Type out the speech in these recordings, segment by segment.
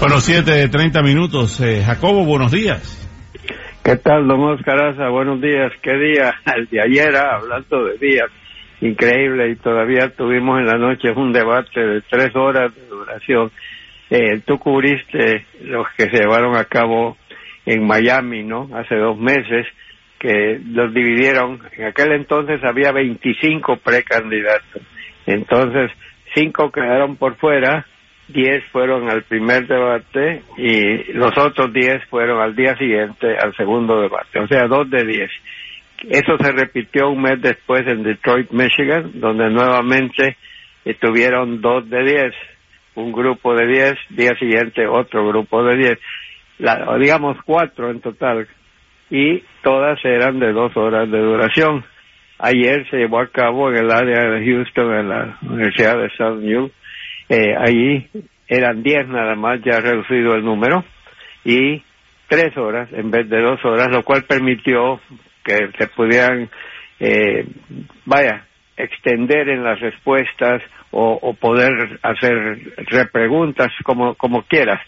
Bueno, siete, treinta minutos. Eh, Jacobo, buenos días. ¿Qué tal, don Oscar Buenos días. ¿Qué día? El de ayer, ah, hablando de días. Increíble. Y todavía tuvimos en la noche un debate de tres horas de duración. Eh, tú cubriste los que se llevaron a cabo en Miami, ¿no? Hace dos meses, que los dividieron. En aquel entonces había 25 precandidatos. Entonces, cinco quedaron por fuera 10 fueron al primer debate y los otros 10 fueron al día siguiente al segundo debate, o sea, dos de 10. Eso se repitió un mes después en Detroit, Michigan, donde nuevamente estuvieron dos de 10, un grupo de 10, día siguiente otro grupo de 10, digamos cuatro en total, y todas eran de dos horas de duración. Ayer se llevó a cabo en el área de Houston, en la Universidad de South New, eh, allí eran 10 nada más, ya reducido el número, y tres horas en vez de dos horas, lo cual permitió que se pudieran, eh, vaya, extender en las respuestas o, poder hacer repreguntas como, como quieras.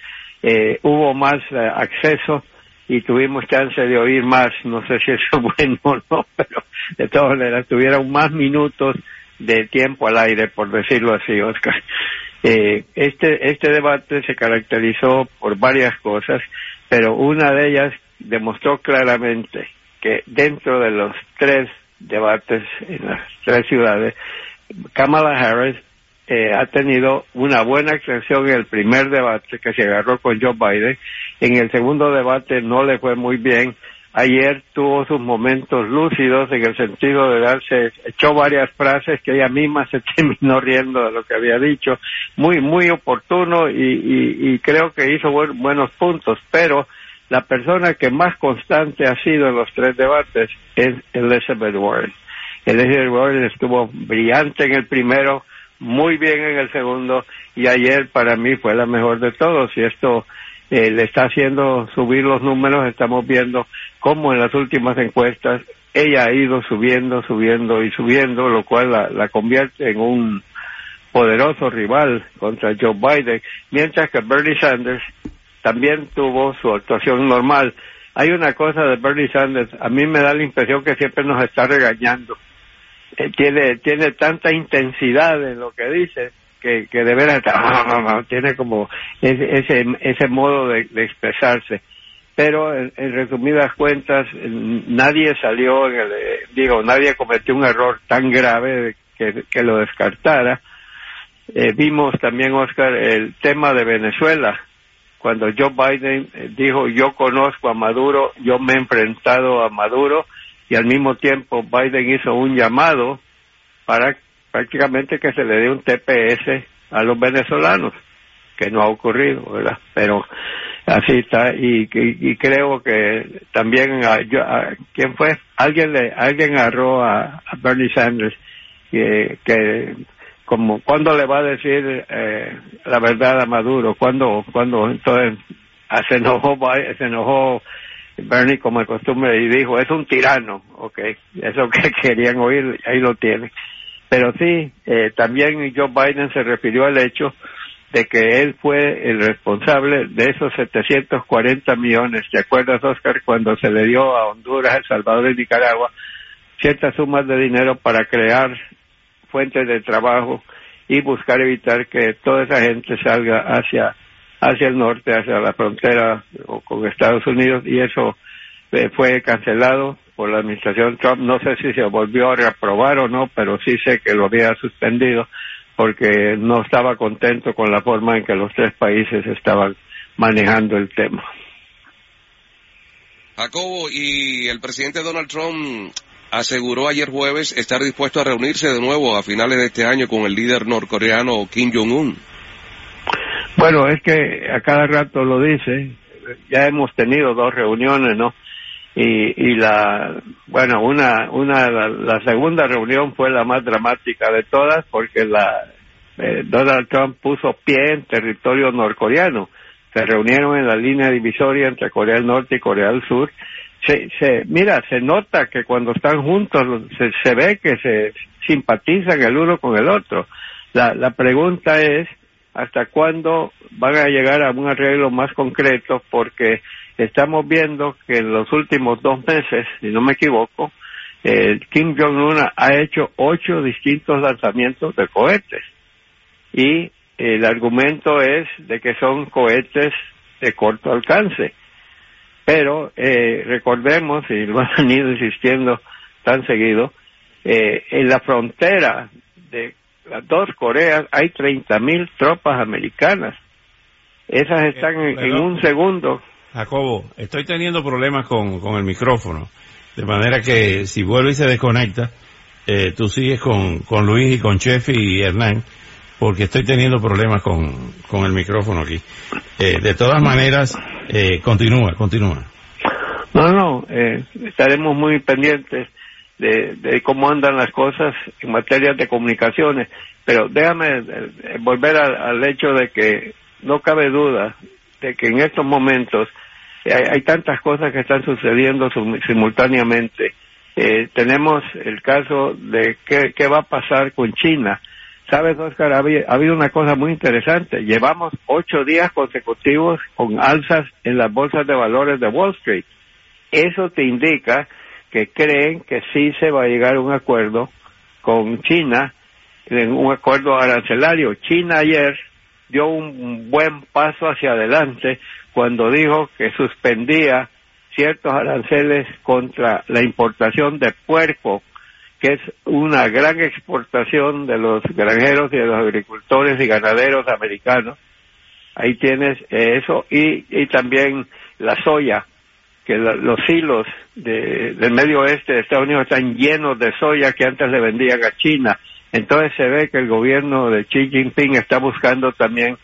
Eh, hubo más eh, acceso y tuvimos chance de oír más, no sé si eso es bueno o no, pero de todas maneras tuvieron más minutos de tiempo al aire, por decirlo así, Oscar. Eh, este, este debate se caracterizó por varias cosas, pero una de ellas demostró claramente que dentro de los tres debates en las tres ciudades, Kamala Harris eh, ha tenido una buena actuación en el primer debate que se agarró con Joe Biden. En el segundo debate no le fue muy bien ayer tuvo sus momentos lúcidos en el sentido de darse, echó varias frases que ella misma se terminó riendo de lo que había dicho, muy, muy oportuno y, creo que hizo buenos puntos, pero la persona que más constante ha sido en los tres debates es Elizabeth Warren. Elizabeth Warren estuvo brillante en el primero, muy bien en el segundo y ayer para mí fue la mejor de todos y esto eh, le está haciendo subir los números, estamos viendo cómo en las últimas encuestas ella ha ido subiendo, subiendo y subiendo, lo cual la, convierte en un poderoso rival contra Joe Biden, mientras que Bernie Sanders también tuvo su actuación normal. Hay una cosa de Bernie Sanders, a mí me da la impresión que siempre nos está regañando. Eh, tiene, tiene tanta intensidad en lo que dice que, que de veras tiene como ese, ese, modo de, expresarse. Pero en, resumidas cuentas, nadie salió, en el, digo, nadie cometió un error tan grave que, que lo descartara. Eh, vimos también, Oscar, el tema de Venezuela. Cuando Joe Biden eh, dijo, yo conozco a Maduro, yo me he enfrentado a Maduro, y al mismo tiempo Biden hizo un llamado para prácticamente que se le dé un TPS a los venezolanos, que no ha ocurrido, ¿verdad? Pero así está y, y, creo que también a, quién fue alguien le alguien agarró a, Bernie Sanders que, que como cuando le va a decir eh, la verdad a Maduro cuando cuando entonces se enojó se enojó Bernie como de costumbre y dijo es un tirano okay eso que querían oír ahí lo tienen pero sí, eh, también Joe Biden se refirió al hecho de que él fue el responsable de esos 740 millones. ¿Te acuerdas, Oscar, cuando se le dio a Honduras, El Salvador y Nicaragua ciertas sumas de dinero para crear fuentes de trabajo y buscar evitar que toda esa gente salga hacia hacia el norte, hacia la frontera con Estados Unidos y eso eh, fue cancelado por la administración Trump. No sé si se volvió a reaprobar o no, pero sí sé que lo había suspendido porque no estaba contento con la forma en que los tres países estaban manejando el tema. Jacobo, y el presidente Donald Trump aseguró ayer jueves estar dispuesto a reunirse de nuevo a finales de este año con el líder norcoreano Kim Jong-un. Bueno, es que a cada rato lo dice, ya hemos tenido dos reuniones, ¿no? Y, y la, bueno, una, una, la, segunda reunión fue la más dramática de todas porque la, eh, Donald Trump puso pie en territorio norcoreano. Se reunieron en la línea divisoria entre Corea del Norte y Corea del Sur. Se, se, mira, se nota que cuando están juntos se, se ve que se simpatizan el uno con el otro. La, la pregunta es, hasta cuándo van a llegar a un arreglo más concreto porque estamos viendo que en los últimos dos meses, si no me equivoco, eh, Kim Jong-un ha hecho ocho distintos lanzamientos de cohetes y el argumento es de que son cohetes de corto alcance. Pero eh, recordemos, y lo han ido insistiendo tan seguido, eh, en la frontera de las dos Coreas hay 30.000 tropas americanas. Esas eh, están en, un segundo. Jacobo, estoy teniendo problemas con, con el micrófono. De manera que si vuelve y se desconecta, eh, tú sigues con, con Luis y con Chef y Hernán, porque estoy teniendo problemas con, con el micrófono aquí. Eh, de todas maneras, continúa, continúa. No, no, estaremos muy pendientes de, cómo andan las cosas en materia de comunicaciones. Pero déjame eh, volver al, hecho de que no cabe duda de que en estos momentos hay, tantas cosas que están sucediendo simultáneamente. Eh, tenemos el caso de qué, va a pasar con China. Sabes, Oscar, ha habido una cosa muy interesante. Llevamos ocho días consecutivos con alzas en las bolsas de valores de Wall Street. Eso te indica que creen que sí se va a llegar a un acuerdo con China, en un acuerdo arancelario. China ayer dio un buen paso hacia adelante cuando dijo que suspendía ciertos aranceles contra la importación de puerco, que es una gran exportación de los granjeros y de los agricultores y ganaderos americanos. Ahí tienes eso y, y también la soya, que los hilos del medio oeste de Estados Unidos están llenos de soya que antes le vendían a China. Entonces se ve que el gobierno de Xi Jinping está buscando también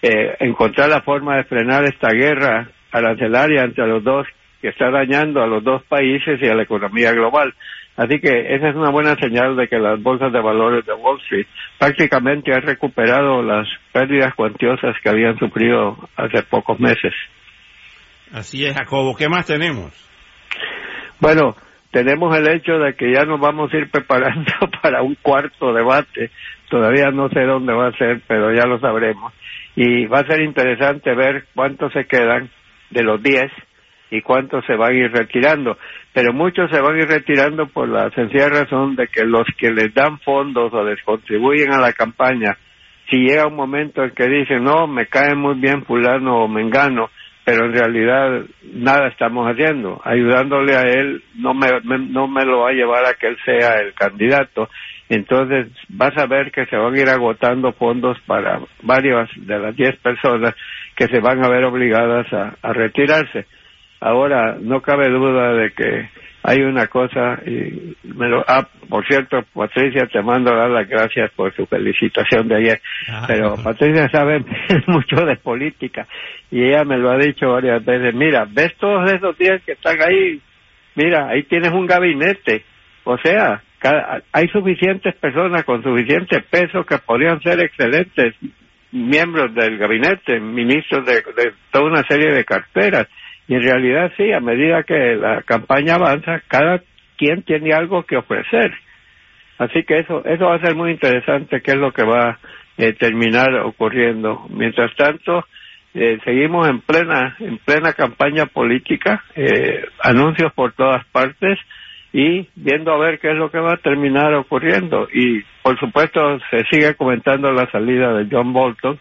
eh, encontrar la forma de frenar esta guerra arancelaria entre los dos que está dañando a los dos países y a la economía global. Así que esa es una buena señal de que las bolsas de valores de Wall Street prácticamente han recuperado las pérdidas cuantiosas que habían sufrido hace pocos meses. Así es, Jacobo. ¿Qué más tenemos? Bueno, tenemos el hecho de que ya nos vamos a ir preparando para un cuarto debate. Todavía no sé dónde va a ser, pero ya lo sabremos. Y va a ser interesante ver cuántos se quedan de los 10 y cuántos se van a ir retirando. Pero muchos se van a ir retirando por la sencilla razón de que los que les dan fondos o les contribuyen a la campaña, si llega un momento en que dicen, no, me cae muy bien fulano o mengano, pero en realidad nada estamos haciendo. Ayudándole a él no me, no me lo va a llevar a que él sea el candidato. Entonces vas a ver que se van a ir agotando fondos para varias de las 10 personas que se van a ver obligadas a retirarse. Ahora, no cabe duda de que hay una cosa, y me lo, ah, por cierto, Patricia, te mando a dar las gracias por su felicitación de ayer, ah. pero Patricia sabe mucho de política y ella me lo ha dicho varias veces, mira, ves todos esos días que están ahí, mira, ahí tienes un gabinete, o sea, hay suficientes personas con suficiente peso que podrían ser excelentes miembros del gabinete, ministros de toda una serie de carteras y en realidad sí, a medida que la campaña avanza, cada quien tiene algo que ofrecer. Así que eso, eso va a ser muy interesante, qué es lo que va eh, terminar ocurriendo. Mientras tanto, eh, seguimos en plena, en plena campaña política, eh, anuncios por todas partes y viendo a ver qué es lo que va a terminar ocurriendo. Y por supuesto se sigue comentando la salida de John Bolton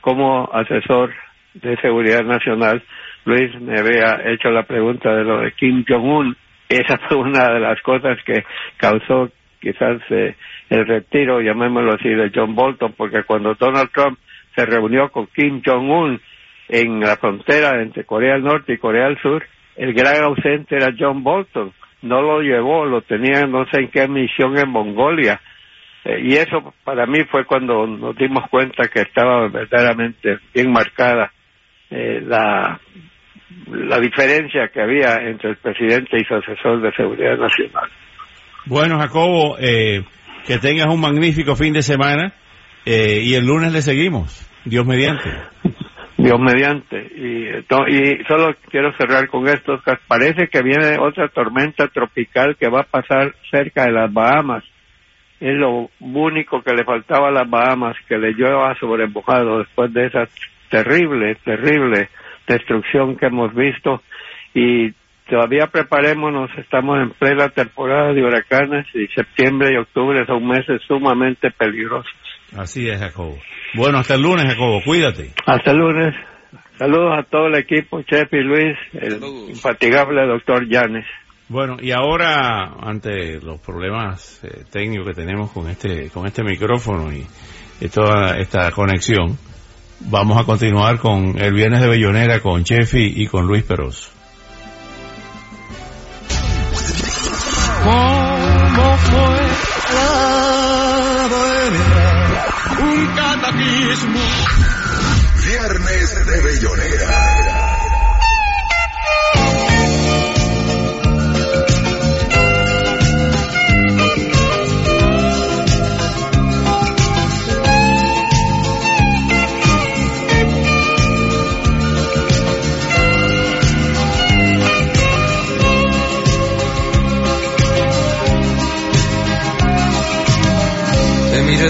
como asesor de seguridad nacional Luis me había hecho la pregunta de lo de Kim Jong-un. Esa fue una de las cosas que causó quizás eh, el retiro, llamémoslo así, de John Bolton, porque cuando Donald Trump se reunió con Kim Jong-un en la frontera entre Corea del Norte y Corea del Sur, el gran ausente era John Bolton. No lo llevó, lo tenía no sé en qué misión en Mongolia. Eh, y eso para mí fue cuando nos dimos cuenta que estaba verdaderamente bien marcada eh, la, la diferencia que había entre el presidente y su asesor de seguridad nacional. Bueno, Jacobo, eh, que tengas un magnífico fin de semana y el lunes le seguimos, Dios mediante. Dios mediante. Y, y solo quiero cerrar con esto. Parece que viene otra tormenta tropical que va a pasar cerca de las Bahamas es lo único que le faltaba a las Bahamas, que le lleva sobrempujado después de esa terrible, terrible destrucción que hemos visto. Y todavía preparémonos, estamos en plena temporada de huracanes y septiembre y octubre son meses sumamente peligrosos. Así es, Jacobo. Bueno, hasta el lunes, Jacobo, cuídate. Hasta el lunes. Saludos a todo el equipo, Chef y Luis, el infatigable doctor Llanes. Bueno, y ahora, ante los problemas eh, técnicos que tenemos con este, con este micrófono y, toda esta conexión, vamos a continuar con el Viernes de Bellonera con Chefi y con Luis Peroz. ¿Cómo fue Un catequismo. Viernes de Bellonera.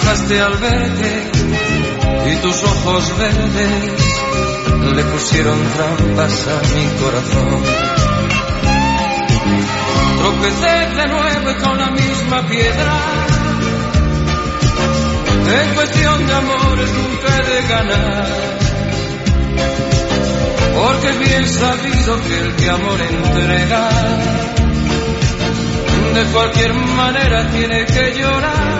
me embrujaste al verte y tus ojos verdes le pusieron trampas a mi corazón. Tropecé de nuevo con la misma piedra. En cuestión de amores nunca he de ganar. Porque bien sabido que el que amor entrega, de cualquier manera tiene que llorar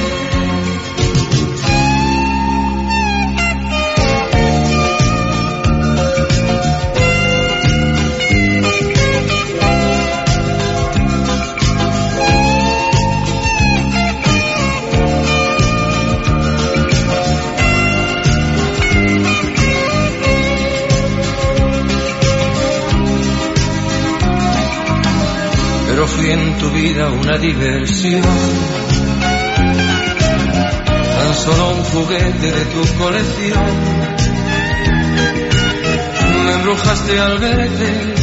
Una diversión. Tan solo un juguete de tu colección. Me embrujaste al verte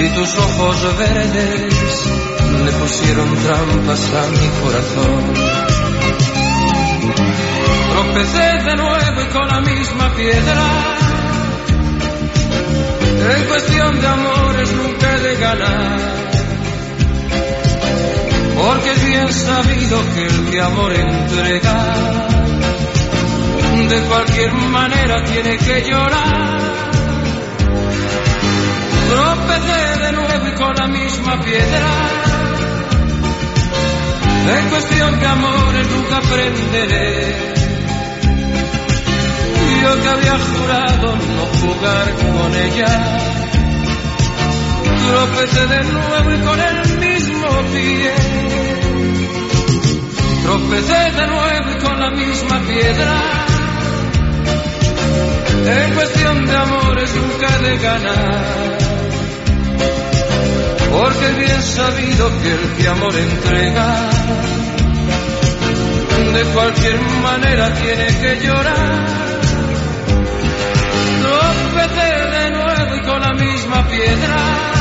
y tus ojos verdes le pusieron trampas a mi corazón. Tropecé de nuevo y con la misma piedra. En cuestión de amores nunca he de ganar porque es bien sabido que el que amor entrega, de cualquier manera tiene que llorar. Tropecé de nuevo y con la misma piedra. En cuestión de amores nunca aprenderé. Yo que había jurado no jugar con ella. Tropecé de nuevo y con el mismo Tropecé de nuevo y con la misma piedra. En cuestión de amores nunca de ganar. Porque bien sabido que el que amor entrega, de cualquier manera tiene que llorar. tropecé de nuevo y con la misma piedra